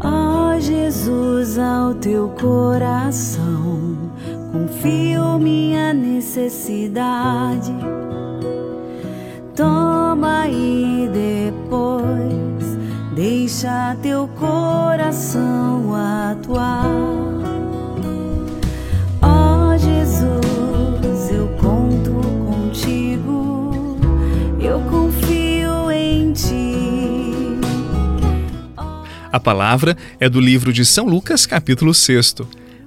Ó Jesus, ao teu coração confio minha necessidade. Toma e depois deixa teu coração atuar. Ó Jesus, eu conto contigo, eu confio em ti. A palavra é do livro de São Lucas, capítulo 6.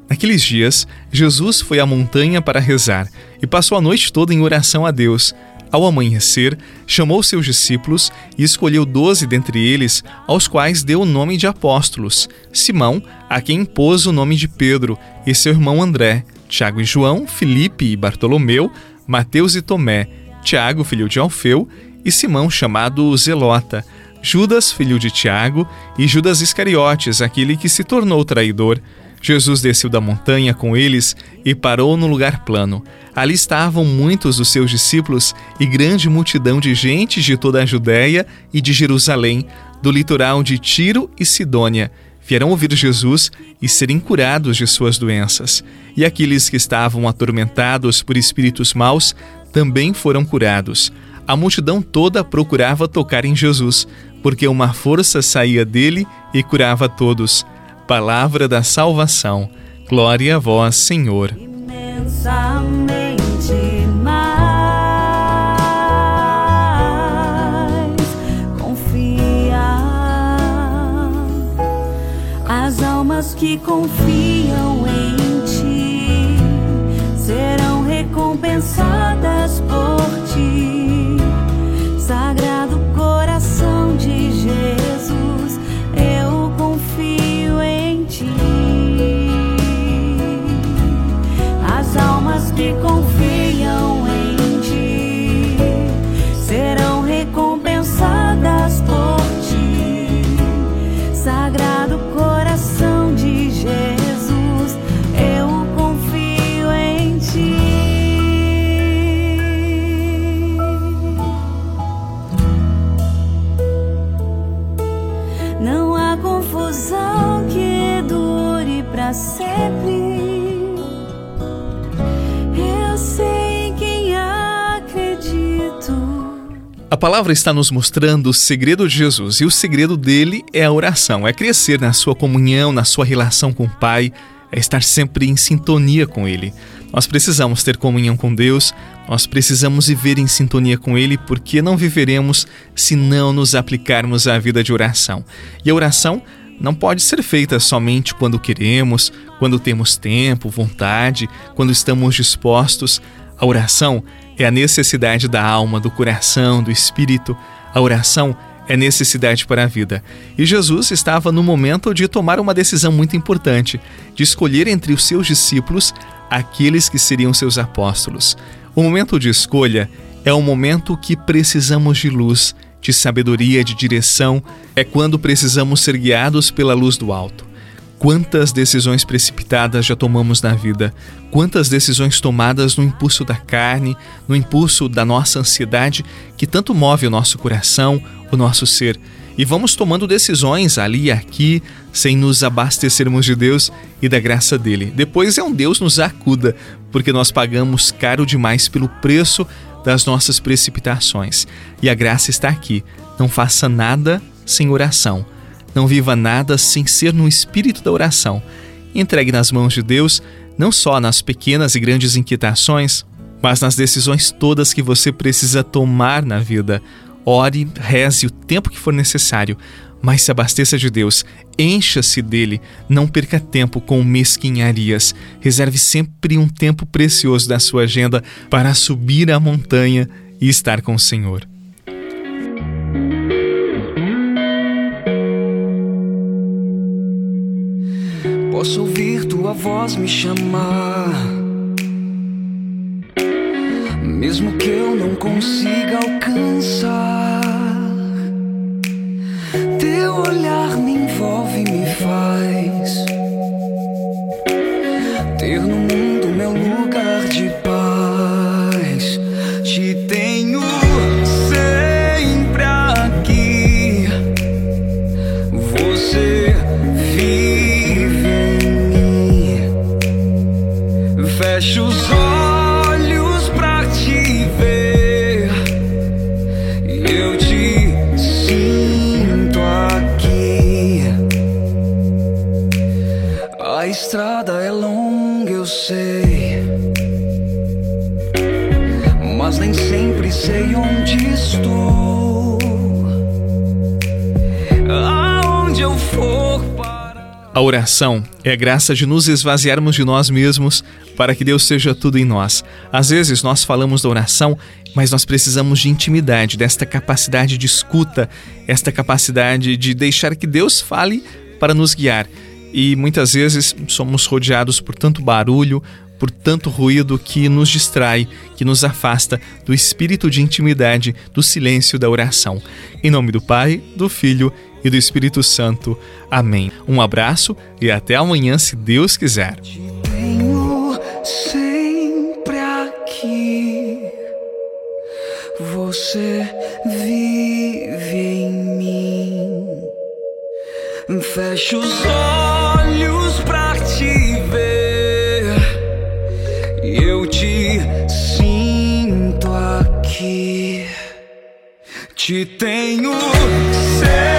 Naqueles dias, Jesus foi à montanha para rezar e passou a noite toda em oração a Deus. Ao amanhecer, chamou seus discípulos e escolheu doze dentre eles, aos quais deu o nome de apóstolos: Simão, a quem pôs o nome de Pedro, e seu irmão André, Tiago e João, Filipe e Bartolomeu, Mateus e Tomé, Tiago, filho de Alfeu, e Simão, chamado Zelota, Judas, filho de Tiago, e Judas Iscariotes, aquele que se tornou traidor. Jesus desceu da montanha com eles e parou no lugar plano. Ali estavam muitos dos seus discípulos e grande multidão de gente de toda a Judéia e de Jerusalém, do litoral de Tiro e Sidônia. Vieram ouvir Jesus e serem curados de suas doenças. E aqueles que estavam atormentados por espíritos maus também foram curados. A multidão toda procurava tocar em Jesus, porque uma força saía dele e curava todos. Palavra da salvação. Glória a vós, Senhor. Imensamente mais confia as almas que confiam em ti serão recompensadas por ti sagrado sempre. Eu sei em quem acredito. A palavra está nos mostrando o segredo de Jesus e o segredo dele é a oração, é crescer na sua comunhão, na sua relação com o Pai, é estar sempre em sintonia com Ele. Nós precisamos ter comunhão com Deus, nós precisamos viver em sintonia com Ele, porque não viveremos se não nos aplicarmos à vida de oração. E a oração não pode ser feita somente quando queremos, quando temos tempo, vontade, quando estamos dispostos. A oração é a necessidade da alma, do coração, do espírito. A oração é necessidade para a vida. E Jesus estava no momento de tomar uma decisão muito importante, de escolher entre os seus discípulos aqueles que seriam seus apóstolos. O momento de escolha é o momento que precisamos de luz, de sabedoria, de direção, é quando precisamos ser guiados pela luz do alto. Quantas decisões precipitadas já tomamos na vida? Quantas decisões tomadas no impulso da carne, no impulso da nossa ansiedade, que tanto move o nosso coração, o nosso ser? E vamos tomando decisões ali e aqui, sem nos abastecermos de Deus e da graça dele. Depois é um Deus nos acuda, porque nós pagamos caro demais pelo preço das nossas precipitações. E a graça está aqui. Não faça nada sem oração. Não viva nada sem ser no espírito da oração. Entregue nas mãos de Deus, não só nas pequenas e grandes inquietações, mas nas decisões todas que você precisa tomar na vida. Ore, reze o tempo que for necessário, mas se abasteça de Deus, encha-se dele, não perca tempo com mesquinharias. Reserve sempre um tempo precioso da sua agenda para subir a montanha e estar com o Senhor. Posso ouvir tua voz me chamar, mesmo que eu não consiga alcançar. Teu olhar me envolve e me faz ter no mundo meu lugar de paz. Te tenho sempre aqui. Você vive em mim. Fecha os olhos. Estrada é longa, eu sei. Mas nem sempre sei onde estou. Aonde eu for. A oração é a graça de nos esvaziarmos de nós mesmos para que Deus seja tudo em nós. Às vezes nós falamos da oração, mas nós precisamos de intimidade, desta capacidade de escuta, esta capacidade de deixar que Deus fale para nos guiar. E muitas vezes somos rodeados por tanto barulho, por tanto ruído que nos distrai, que nos afasta do espírito de intimidade, do silêncio da oração. Em nome do Pai, do Filho e do Espírito Santo. Amém. Um abraço e até amanhã, se Deus quiser. Te tenho sempre aqui. Você vive em mim. Fecho os olhos sinto aqui. Te tenho sempre